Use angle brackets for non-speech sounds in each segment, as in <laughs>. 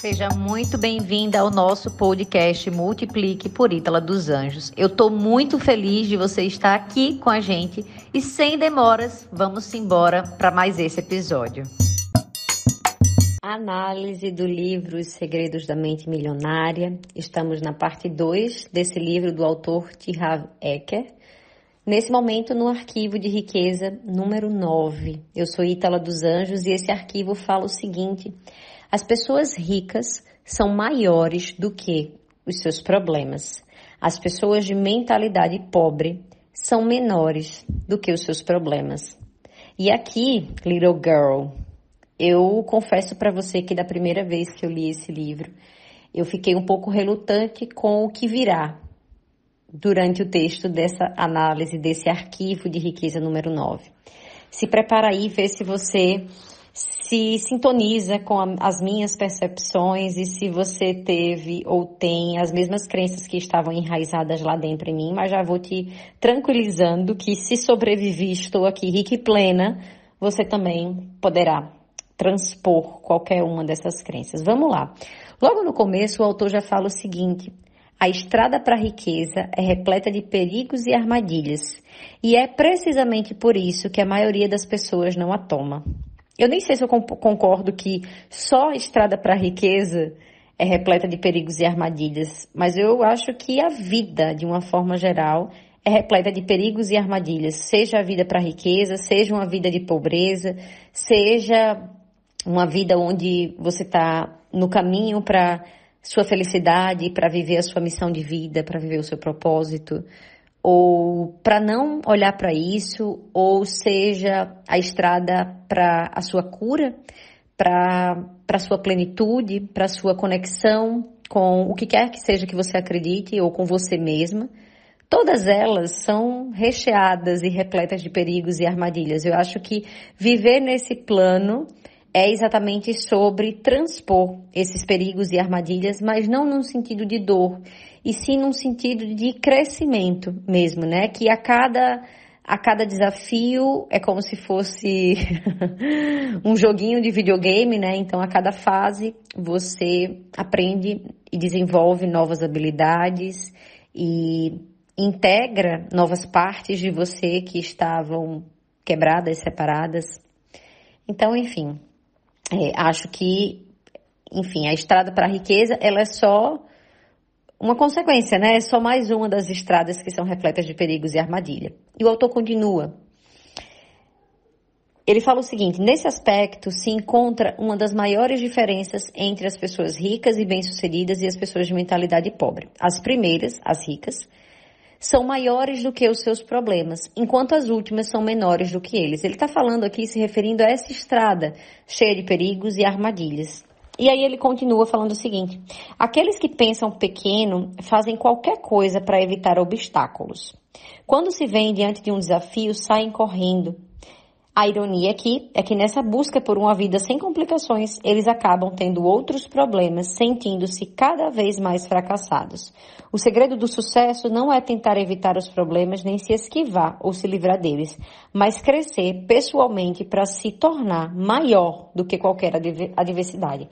Seja muito bem-vinda ao nosso podcast Multiplique por Ítala dos Anjos. Eu estou muito feliz de você estar aqui com a gente e sem demoras, vamos embora para mais esse episódio. Análise do livro Os Segredos da Mente Milionária. Estamos na parte 2 desse livro do autor T. Harv Eker. Nesse momento, no arquivo de riqueza número 9. Eu sou Ítala dos Anjos e esse arquivo fala o seguinte as pessoas ricas são maiores do que os seus problemas. As pessoas de mentalidade pobre são menores do que os seus problemas. E aqui, little girl, eu confesso para você que da primeira vez que eu li esse livro, eu fiquei um pouco relutante com o que virá durante o texto dessa análise desse arquivo de riqueza número 9. Se prepara aí, vê se você se sintoniza com a, as minhas percepções e se você teve ou tem as mesmas crenças que estavam enraizadas lá dentro em mim, mas já vou te tranquilizando que se sobrevivi, estou aqui rica e plena, você também poderá transpor qualquer uma dessas crenças. Vamos lá. Logo no começo, o autor já fala o seguinte: a estrada para a riqueza é repleta de perigos e armadilhas, e é precisamente por isso que a maioria das pessoas não a toma. Eu nem sei se eu concordo que só a estrada para a riqueza é repleta de perigos e armadilhas, mas eu acho que a vida, de uma forma geral, é repleta de perigos e armadilhas, seja a vida para a riqueza, seja uma vida de pobreza, seja uma vida onde você está no caminho para sua felicidade, para viver a sua missão de vida, para viver o seu propósito ou para não olhar para isso, ou seja, a estrada para a sua cura, para a sua plenitude, para a sua conexão com o que quer que seja que você acredite ou com você mesma. Todas elas são recheadas e repletas de perigos e armadilhas. Eu acho que viver nesse plano é exatamente sobre transpor esses perigos e armadilhas, mas não num sentido de dor, e sim num sentido de crescimento mesmo, né? Que a cada a cada desafio é como se fosse <laughs> um joguinho de videogame, né? Então, a cada fase você aprende e desenvolve novas habilidades e integra novas partes de você que estavam quebradas, separadas. Então, enfim, é, acho que, enfim, a estrada para a riqueza, ela é só uma consequência, né? É só mais uma das estradas que são repletas de perigos e armadilha. E o autor continua. Ele fala o seguinte: nesse aspecto se encontra uma das maiores diferenças entre as pessoas ricas e bem-sucedidas e as pessoas de mentalidade pobre. As primeiras, as ricas, são maiores do que os seus problemas, enquanto as últimas são menores do que eles. Ele está falando aqui se referindo a essa estrada cheia de perigos e armadilhas. E aí ele continua falando o seguinte: aqueles que pensam pequeno fazem qualquer coisa para evitar obstáculos. Quando se vêem diante de um desafio, saem correndo, a ironia aqui é que nessa busca por uma vida sem complicações, eles acabam tendo outros problemas, sentindo-se cada vez mais fracassados. O segredo do sucesso não é tentar evitar os problemas nem se esquivar ou se livrar deles, mas crescer pessoalmente para se tornar maior do que qualquer adversidade.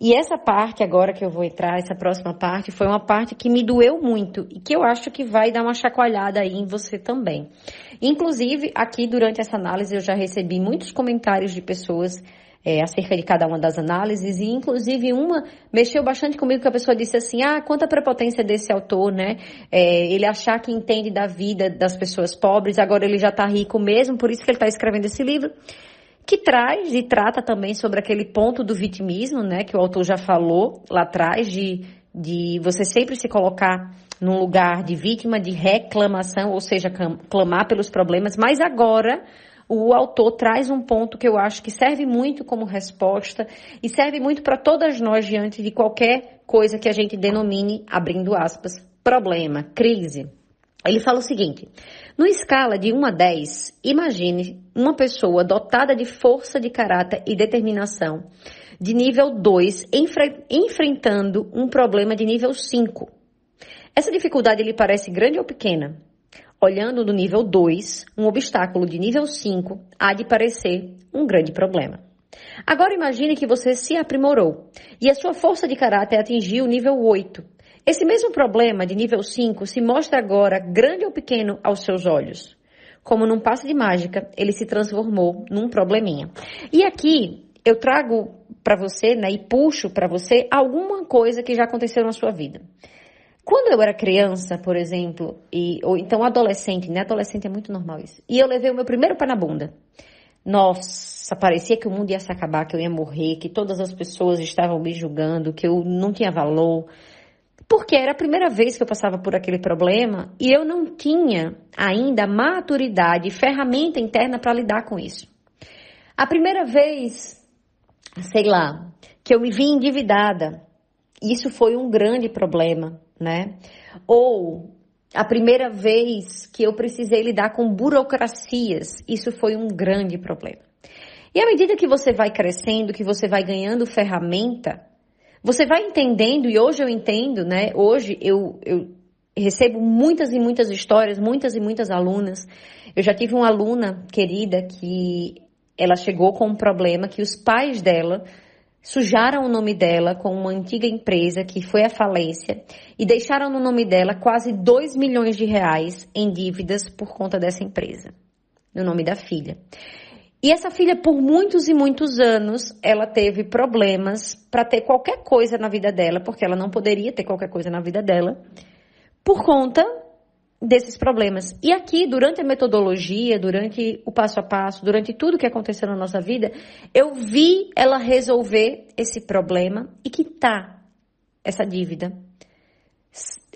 E essa parte agora que eu vou entrar, essa próxima parte, foi uma parte que me doeu muito e que eu acho que vai dar uma chacoalhada aí em você também. Inclusive, aqui durante essa análise eu já recebi muitos comentários de pessoas é, acerca de cada uma das análises, e inclusive uma mexeu bastante comigo, que a pessoa disse assim, ah, quanta prepotência desse autor, né? É, ele achar que entende da vida das pessoas pobres, agora ele já tá rico mesmo, por isso que ele está escrevendo esse livro que traz e trata também sobre aquele ponto do vitimismo, né, que o autor já falou lá atrás, de, de você sempre se colocar num lugar de vítima, de reclamação, ou seja, clamar pelos problemas, mas agora o autor traz um ponto que eu acho que serve muito como resposta e serve muito para todas nós diante de qualquer coisa que a gente denomine, abrindo aspas, problema, crise. Ele fala o seguinte: no escala de 1 a 10, imagine uma pessoa dotada de força de caráter e determinação de nível 2 enfre enfrentando um problema de nível 5. Essa dificuldade lhe parece grande ou pequena? Olhando no nível 2, um obstáculo de nível 5 há de parecer um grande problema. Agora imagine que você se aprimorou e a sua força de caráter atingiu o nível 8. Esse mesmo problema de nível 5 se mostra agora grande ou pequeno aos seus olhos. Como num passe de mágica, ele se transformou num probleminha. E aqui eu trago para você, né, e puxo para você alguma coisa que já aconteceu na sua vida. Quando eu era criança, por exemplo, e, ou então adolescente, né? Adolescente é muito normal isso. E eu levei o meu primeiro pé na bunda. Nossa, parecia que o mundo ia se acabar, que eu ia morrer, que todas as pessoas estavam me julgando, que eu não tinha valor porque era a primeira vez que eu passava por aquele problema e eu não tinha ainda maturidade, ferramenta interna para lidar com isso. A primeira vez, sei lá, que eu me vi endividada, isso foi um grande problema, né? Ou a primeira vez que eu precisei lidar com burocracias, isso foi um grande problema. E à medida que você vai crescendo, que você vai ganhando ferramenta, você vai entendendo, e hoje eu entendo, né? Hoje eu, eu recebo muitas e muitas histórias, muitas e muitas alunas. Eu já tive uma aluna querida que ela chegou com um problema que os pais dela sujaram o nome dela com uma antiga empresa que foi à falência e deixaram no nome dela quase 2 milhões de reais em dívidas por conta dessa empresa, no nome da filha. E essa filha, por muitos e muitos anos, ela teve problemas para ter qualquer coisa na vida dela, porque ela não poderia ter qualquer coisa na vida dela, por conta desses problemas. E aqui, durante a metodologia, durante o passo a passo, durante tudo que aconteceu na nossa vida, eu vi ela resolver esse problema e quitar essa dívida.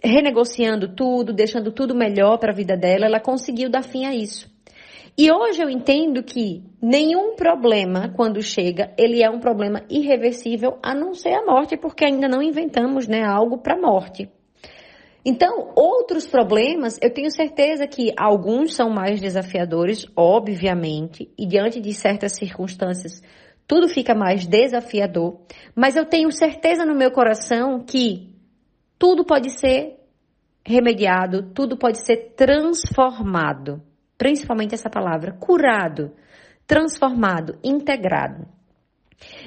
Renegociando tudo, deixando tudo melhor para a vida dela, ela conseguiu dar fim a isso. E hoje eu entendo que nenhum problema, quando chega, ele é um problema irreversível, a não ser a morte, porque ainda não inventamos né, algo para a morte. Então, outros problemas, eu tenho certeza que alguns são mais desafiadores, obviamente, e diante de certas circunstâncias, tudo fica mais desafiador, mas eu tenho certeza no meu coração que tudo pode ser remediado, tudo pode ser transformado principalmente essa palavra, curado, transformado, integrado.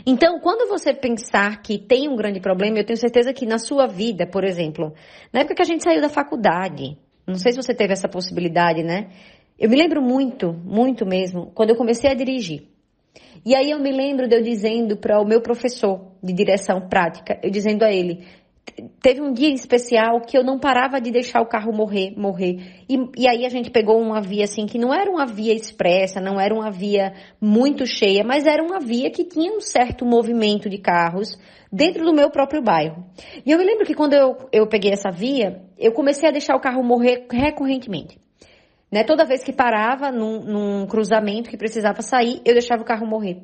Então, quando você pensar que tem um grande problema, eu tenho certeza que na sua vida, por exemplo, na época que a gente saiu da faculdade, não sei se você teve essa possibilidade, né? Eu me lembro muito, muito mesmo, quando eu comecei a dirigir. E aí eu me lembro de eu dizendo para o meu professor de direção prática, eu dizendo a ele, teve um dia especial que eu não parava de deixar o carro morrer, morrer. E, e, aí a gente pegou uma via assim que não era uma via expressa, não era uma via muito cheia, mas era uma via que tinha um certo movimento de carros dentro do meu próprio bairro. E eu me lembro que quando eu, eu peguei essa via, eu comecei a deixar o carro morrer recorrentemente. Né? Toda vez que parava num, num cruzamento que precisava sair, eu deixava o carro morrer.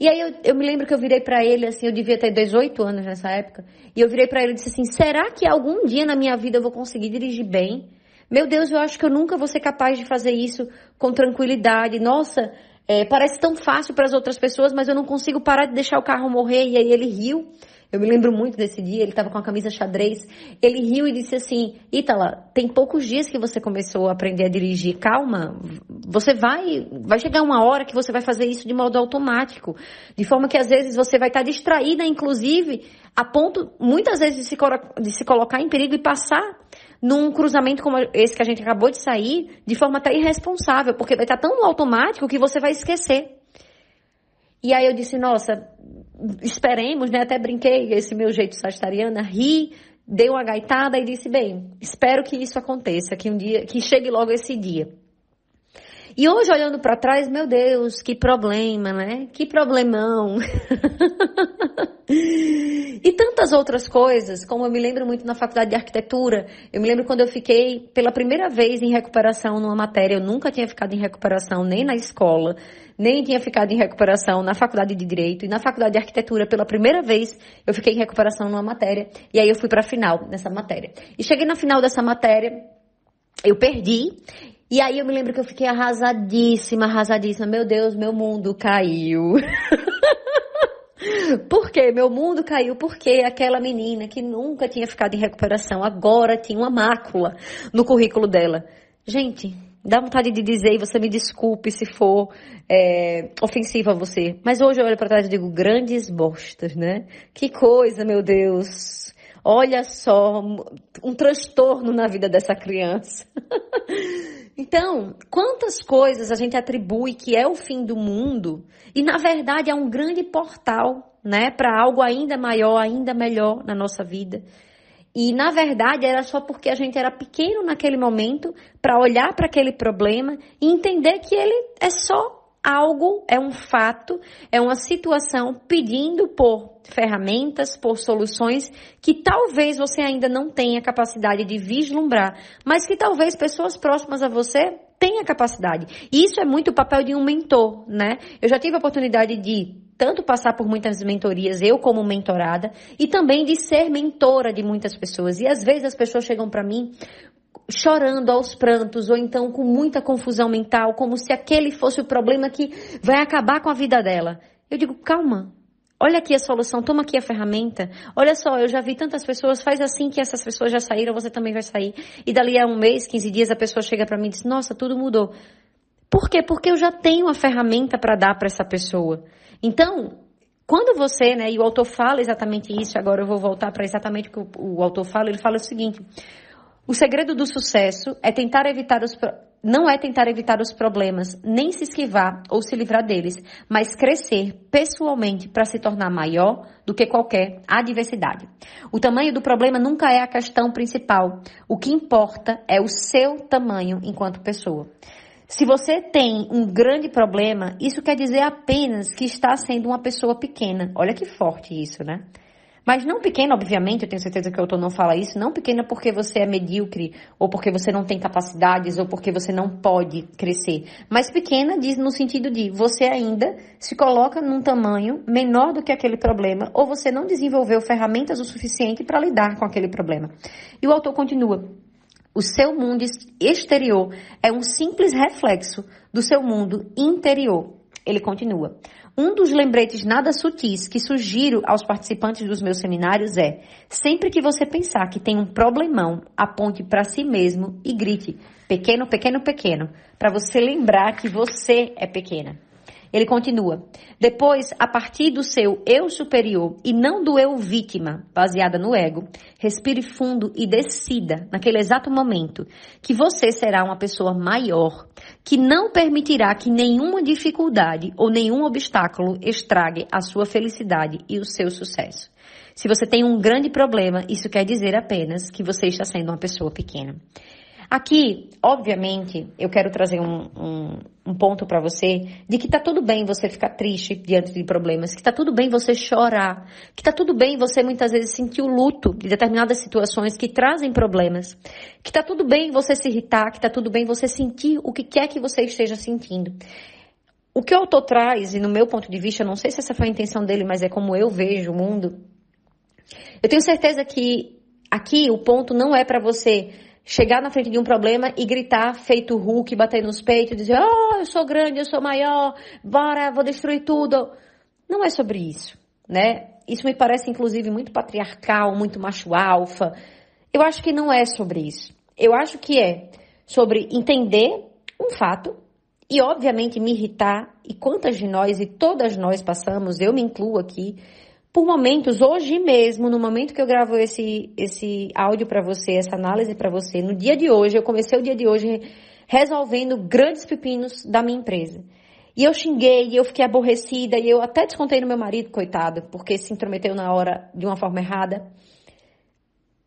E aí eu, eu me lembro que eu virei para ele, assim, eu devia ter 18 anos nessa época, e eu virei para ele e disse assim: será que algum dia na minha vida eu vou conseguir dirigir bem? Meu Deus, eu acho que eu nunca vou ser capaz de fazer isso com tranquilidade. Nossa, é, parece tão fácil para as outras pessoas, mas eu não consigo parar de deixar o carro morrer. E aí ele riu. Eu me lembro muito desse dia, ele estava com a camisa xadrez. Ele riu e disse assim: Ítala, tem poucos dias que você começou a aprender a dirigir. Calma, você vai, vai chegar uma hora que você vai fazer isso de modo automático. De forma que às vezes você vai estar distraída, inclusive, a ponto, muitas vezes, de se, de se colocar em perigo e passar num cruzamento como esse que a gente acabou de sair, de forma até irresponsável, porque vai estar tão no automático que você vai esquecer. E aí eu disse, nossa, esperemos, né? Até brinquei esse meu jeito sagitariana, ri, dei uma gaitada e disse, bem, espero que isso aconteça, que um dia, que chegue logo esse dia. E hoje, olhando para trás, meu Deus, que problema, né? Que problemão. <laughs> e tantas outras coisas, como eu me lembro muito na faculdade de arquitetura. Eu me lembro quando eu fiquei pela primeira vez em recuperação numa matéria. Eu nunca tinha ficado em recuperação nem na escola, nem tinha ficado em recuperação na faculdade de direito. E na faculdade de arquitetura, pela primeira vez, eu fiquei em recuperação numa matéria. E aí eu fui para a final nessa matéria. E cheguei na final dessa matéria, eu perdi. E aí eu me lembro que eu fiquei arrasadíssima, arrasadíssima. Meu Deus, meu mundo caiu. <laughs> Por quê? Meu mundo caiu porque aquela menina que nunca tinha ficado em recuperação agora tinha uma mácula no currículo dela. Gente, Dá vontade de dizer, e você me desculpe se for é, ofensivo a você. Mas hoje eu olho para trás e digo, grandes bostas, né? Que coisa, meu Deus. Olha só, um transtorno na vida dessa criança. <laughs> então, quantas coisas a gente atribui que é o fim do mundo e na verdade é um grande portal, né, para algo ainda maior, ainda melhor na nossa vida. E na verdade era só porque a gente era pequeno naquele momento para olhar para aquele problema e entender que ele é só algo, é um fato, é uma situação pedindo por ferramentas, por soluções que talvez você ainda não tenha capacidade de vislumbrar, mas que talvez pessoas próximas a você tenha capacidade. E isso é muito o papel de um mentor, né? Eu já tive a oportunidade de tanto passar por muitas mentorias, eu como mentorada, e também de ser mentora de muitas pessoas. E às vezes as pessoas chegam para mim chorando aos prantos ou então com muita confusão mental, como se aquele fosse o problema que vai acabar com a vida dela. Eu digo, calma. Olha aqui a solução, toma aqui a ferramenta. Olha só, eu já vi tantas pessoas, faz assim que essas pessoas já saíram, você também vai sair. E dali a um mês, 15 dias, a pessoa chega para mim e diz: "Nossa, tudo mudou". Por quê? Porque eu já tenho a ferramenta para dar para essa pessoa. Então, quando você, né, e o autor fala exatamente isso, agora eu vou voltar para exatamente o que o, o autor fala, ele fala o seguinte: o segredo do sucesso é tentar evitar os não é tentar evitar os problemas, nem se esquivar ou se livrar deles, mas crescer pessoalmente para se tornar maior do que qualquer adversidade. O tamanho do problema nunca é a questão principal. O que importa é o seu tamanho enquanto pessoa. Se você tem um grande problema, isso quer dizer apenas que está sendo uma pessoa pequena. Olha que forte isso, né? Mas não pequena, obviamente, eu tenho certeza que o autor não fala isso, não pequena porque você é medíocre, ou porque você não tem capacidades, ou porque você não pode crescer. Mas pequena diz no sentido de você ainda se coloca num tamanho menor do que aquele problema, ou você não desenvolveu ferramentas o suficiente para lidar com aquele problema. E o autor continua. O seu mundo exterior é um simples reflexo do seu mundo interior. Ele continua. Um dos lembretes nada sutis que sugiro aos participantes dos meus seminários é: sempre que você pensar que tem um problemão, aponte para si mesmo e grite: pequeno, pequeno, pequeno, para você lembrar que você é pequena. Ele continua. Depois, a partir do seu eu superior e não do eu vítima, baseada no ego, respire fundo e decida, naquele exato momento, que você será uma pessoa maior, que não permitirá que nenhuma dificuldade ou nenhum obstáculo estrague a sua felicidade e o seu sucesso. Se você tem um grande problema, isso quer dizer apenas que você está sendo uma pessoa pequena. Aqui, obviamente, eu quero trazer um, um, um ponto para você de que tá tudo bem você ficar triste diante de problemas, que tá tudo bem você chorar, que tá tudo bem você muitas vezes sentir o luto de determinadas situações que trazem problemas, que tá tudo bem você se irritar, que tá tudo bem você sentir o que quer que você esteja sentindo. O que o autor traz, e no meu ponto de vista, não sei se essa foi a intenção dele, mas é como eu vejo o mundo. Eu tenho certeza que aqui o ponto não é para você chegar na frente de um problema e gritar feito Hulk, bater nos peitos, dizer, oh, eu sou grande, eu sou maior, bora, vou destruir tudo. Não é sobre isso, né? Isso me parece, inclusive, muito patriarcal, muito macho alfa. Eu acho que não é sobre isso. Eu acho que é sobre entender um fato e, obviamente, me irritar. E quantas de nós, e todas nós passamos, eu me incluo aqui, por momentos, hoje mesmo, no momento que eu gravo esse, esse áudio para você, essa análise para você, no dia de hoje, eu comecei o dia de hoje resolvendo grandes pepinos da minha empresa. E eu xinguei, e eu fiquei aborrecida, e eu até descontei no meu marido, coitado, porque se intrometeu na hora de uma forma errada.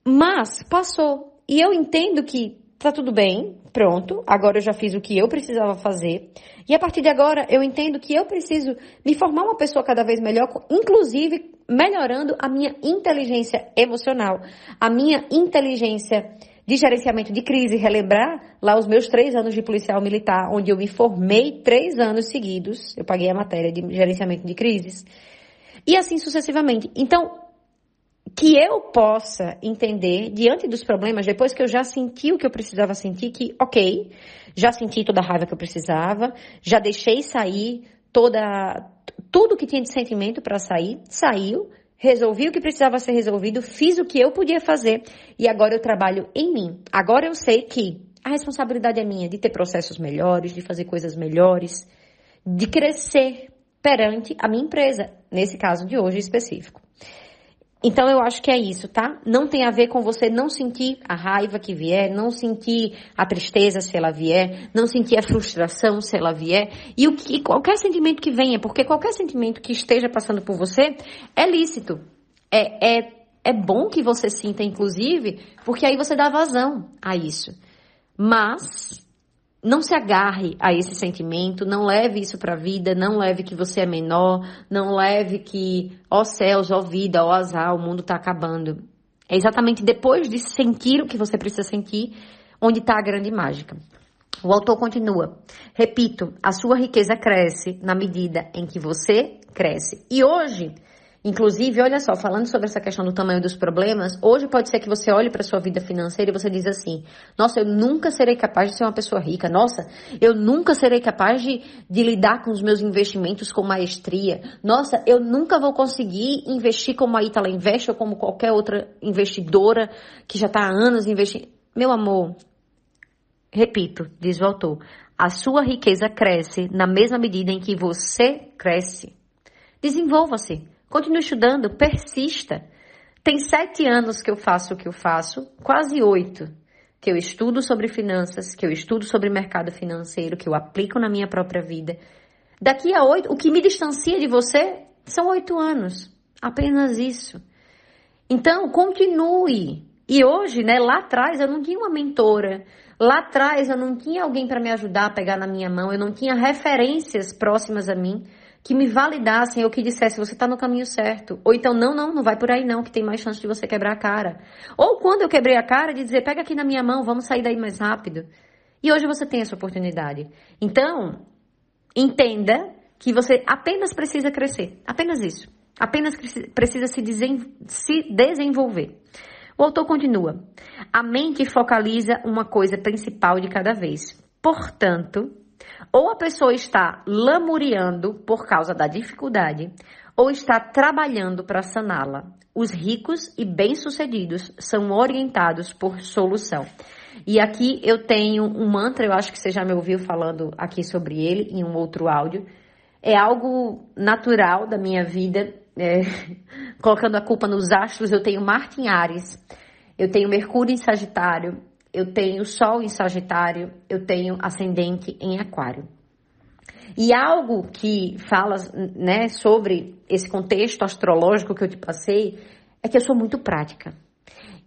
Mas passou. E eu entendo que tá tudo bem, pronto, agora eu já fiz o que eu precisava fazer. E a partir de agora eu entendo que eu preciso me formar uma pessoa cada vez melhor, inclusive melhorando a minha inteligência emocional, a minha inteligência de gerenciamento de crise, relembrar lá os meus três anos de policial militar, onde eu me formei três anos seguidos, eu paguei a matéria de gerenciamento de crises, e assim sucessivamente. Então, que eu possa entender diante dos problemas, depois que eu já senti o que eu precisava sentir, que, ok, já senti toda a raiva que eu precisava, já deixei sair toda, tudo que tinha de sentimento para sair, saiu, resolvi o que precisava ser resolvido, fiz o que eu podia fazer e agora eu trabalho em mim. Agora eu sei que a responsabilidade é minha de ter processos melhores, de fazer coisas melhores, de crescer perante a minha empresa, nesse caso de hoje específico. Então eu acho que é isso, tá? Não tem a ver com você não sentir a raiva que vier, não sentir a tristeza se ela vier, não sentir a frustração se ela vier, e o que qualquer sentimento que venha, porque qualquer sentimento que esteja passando por você é lícito. É, é, é bom que você sinta, inclusive, porque aí você dá vazão a isso. Mas não se agarre a esse sentimento, não leve isso para a vida, não leve que você é menor, não leve que, ó céus, ó vida, ó azar, o mundo está acabando. É exatamente depois de sentir o que você precisa sentir, onde está a grande mágica. O autor continua: Repito, a sua riqueza cresce na medida em que você cresce. E hoje, Inclusive, olha só, falando sobre essa questão do tamanho dos problemas, hoje pode ser que você olhe para sua vida financeira e você diz assim: "Nossa, eu nunca serei capaz de ser uma pessoa rica. Nossa, eu nunca serei capaz de, de lidar com os meus investimentos com maestria. Nossa, eu nunca vou conseguir investir como a Itala investe ou como qualquer outra investidora que já está há anos investindo." Meu amor, repito, diz o autor, a sua riqueza cresce na mesma medida em que você cresce. Desenvolva-se. Continue estudando, persista. Tem sete anos que eu faço o que eu faço, quase oito, que eu estudo sobre finanças, que eu estudo sobre mercado financeiro, que eu aplico na minha própria vida. Daqui a oito, o que me distancia de você são oito anos. Apenas isso. Então, continue. E hoje, né, lá atrás eu não tinha uma mentora. Lá atrás eu não tinha alguém para me ajudar a pegar na minha mão, eu não tinha referências próximas a mim que me validassem ou que dissessem você está no caminho certo. Ou então, não, não, não vai por aí não, que tem mais chance de você quebrar a cara. Ou quando eu quebrei a cara, de dizer, pega aqui na minha mão, vamos sair daí mais rápido. E hoje você tem essa oportunidade. Então, entenda que você apenas precisa crescer. Apenas isso. Apenas precisa se, desen se desenvolver. O autor continua. A mente focaliza uma coisa principal de cada vez. Portanto, ou a pessoa está lamuriando por causa da dificuldade, ou está trabalhando para saná-la. Os ricos e bem-sucedidos são orientados por solução. E aqui eu tenho um mantra, eu acho que você já me ouviu falando aqui sobre ele em um outro áudio. É algo natural da minha vida, é, <laughs> colocando a culpa nos astros. Eu tenho Marte em Ares, eu tenho Mercúrio em Sagitário, eu tenho Sol em Sagitário, eu tenho Ascendente em Aquário. E algo que fala né, sobre esse contexto astrológico que eu te passei é que eu sou muito prática.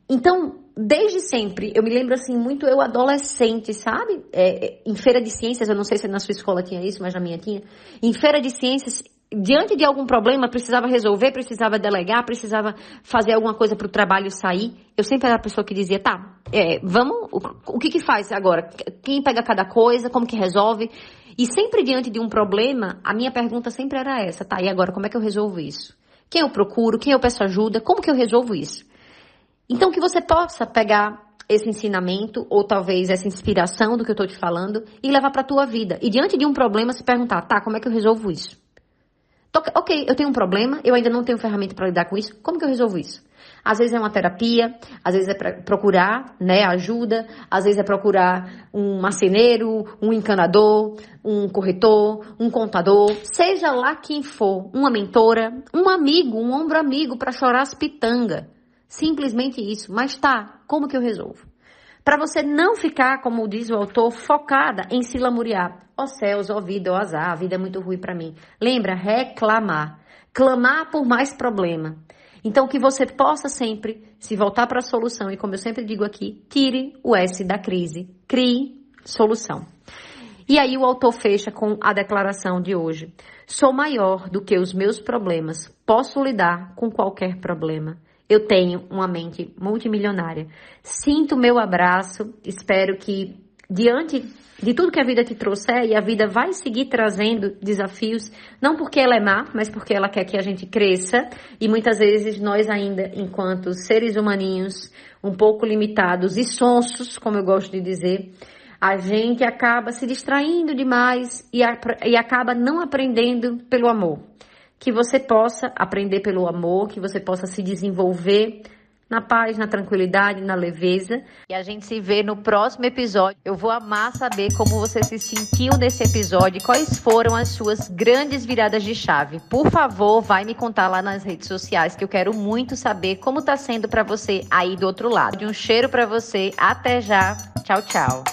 Então, desde sempre, eu me lembro assim, muito eu adolescente, sabe? É, é em feira de ciências, eu não sei se na sua escola tinha isso, mas na minha tinha. Em feira de ciências, diante de algum problema, precisava resolver, precisava delegar, precisava fazer alguma coisa para o trabalho sair. Eu sempre era a pessoa que dizia, tá, é, vamos, o, o que que faz agora? Quem pega cada coisa? Como que resolve? E sempre diante de um problema, a minha pergunta sempre era essa, tá, e agora como é que eu resolvo isso? Quem eu procuro? Quem eu peço ajuda? Como que eu resolvo isso? Então que você possa pegar esse ensinamento ou talvez essa inspiração do que eu estou te falando e levar para a tua vida. E diante de um problema se perguntar, tá, como é que eu resolvo isso? Ok, eu tenho um problema, eu ainda não tenho ferramenta para lidar com isso. Como que eu resolvo isso? Às vezes é uma terapia, às vezes é procurar né, ajuda, às vezes é procurar um marceneiro, um encanador, um corretor, um contador, seja lá quem for, uma mentora, um amigo, um ombro amigo para chorar as pitangas. Simplesmente isso. Mas tá, como que eu resolvo? Para você não ficar, como diz o autor, focada em se lamuriar. Ó oh céus, ó oh vida, ó oh azar, a vida é muito ruim para mim. Lembra, reclamar. Clamar por mais problema. Então, que você possa sempre se voltar para a solução e, como eu sempre digo aqui, tire o S da crise, crie solução. E aí o autor fecha com a declaração de hoje. Sou maior do que os meus problemas, posso lidar com qualquer problema. Eu tenho uma mente multimilionária. Sinto meu abraço, espero que diante de tudo que a vida te trouxer, e a vida vai seguir trazendo desafios, não porque ela é má, mas porque ela quer que a gente cresça, e muitas vezes nós ainda, enquanto seres humaninhos, um pouco limitados e sonsos, como eu gosto de dizer, a gente acaba se distraindo demais e, e acaba não aprendendo pelo amor que você possa aprender pelo amor, que você possa se desenvolver na paz, na tranquilidade, na leveza. E a gente se vê no próximo episódio. Eu vou amar saber como você se sentiu nesse episódio e quais foram as suas grandes viradas de chave. Por favor, vai me contar lá nas redes sociais que eu quero muito saber como tá sendo para você aí do outro lado. Um cheiro para você. Até já. Tchau, tchau.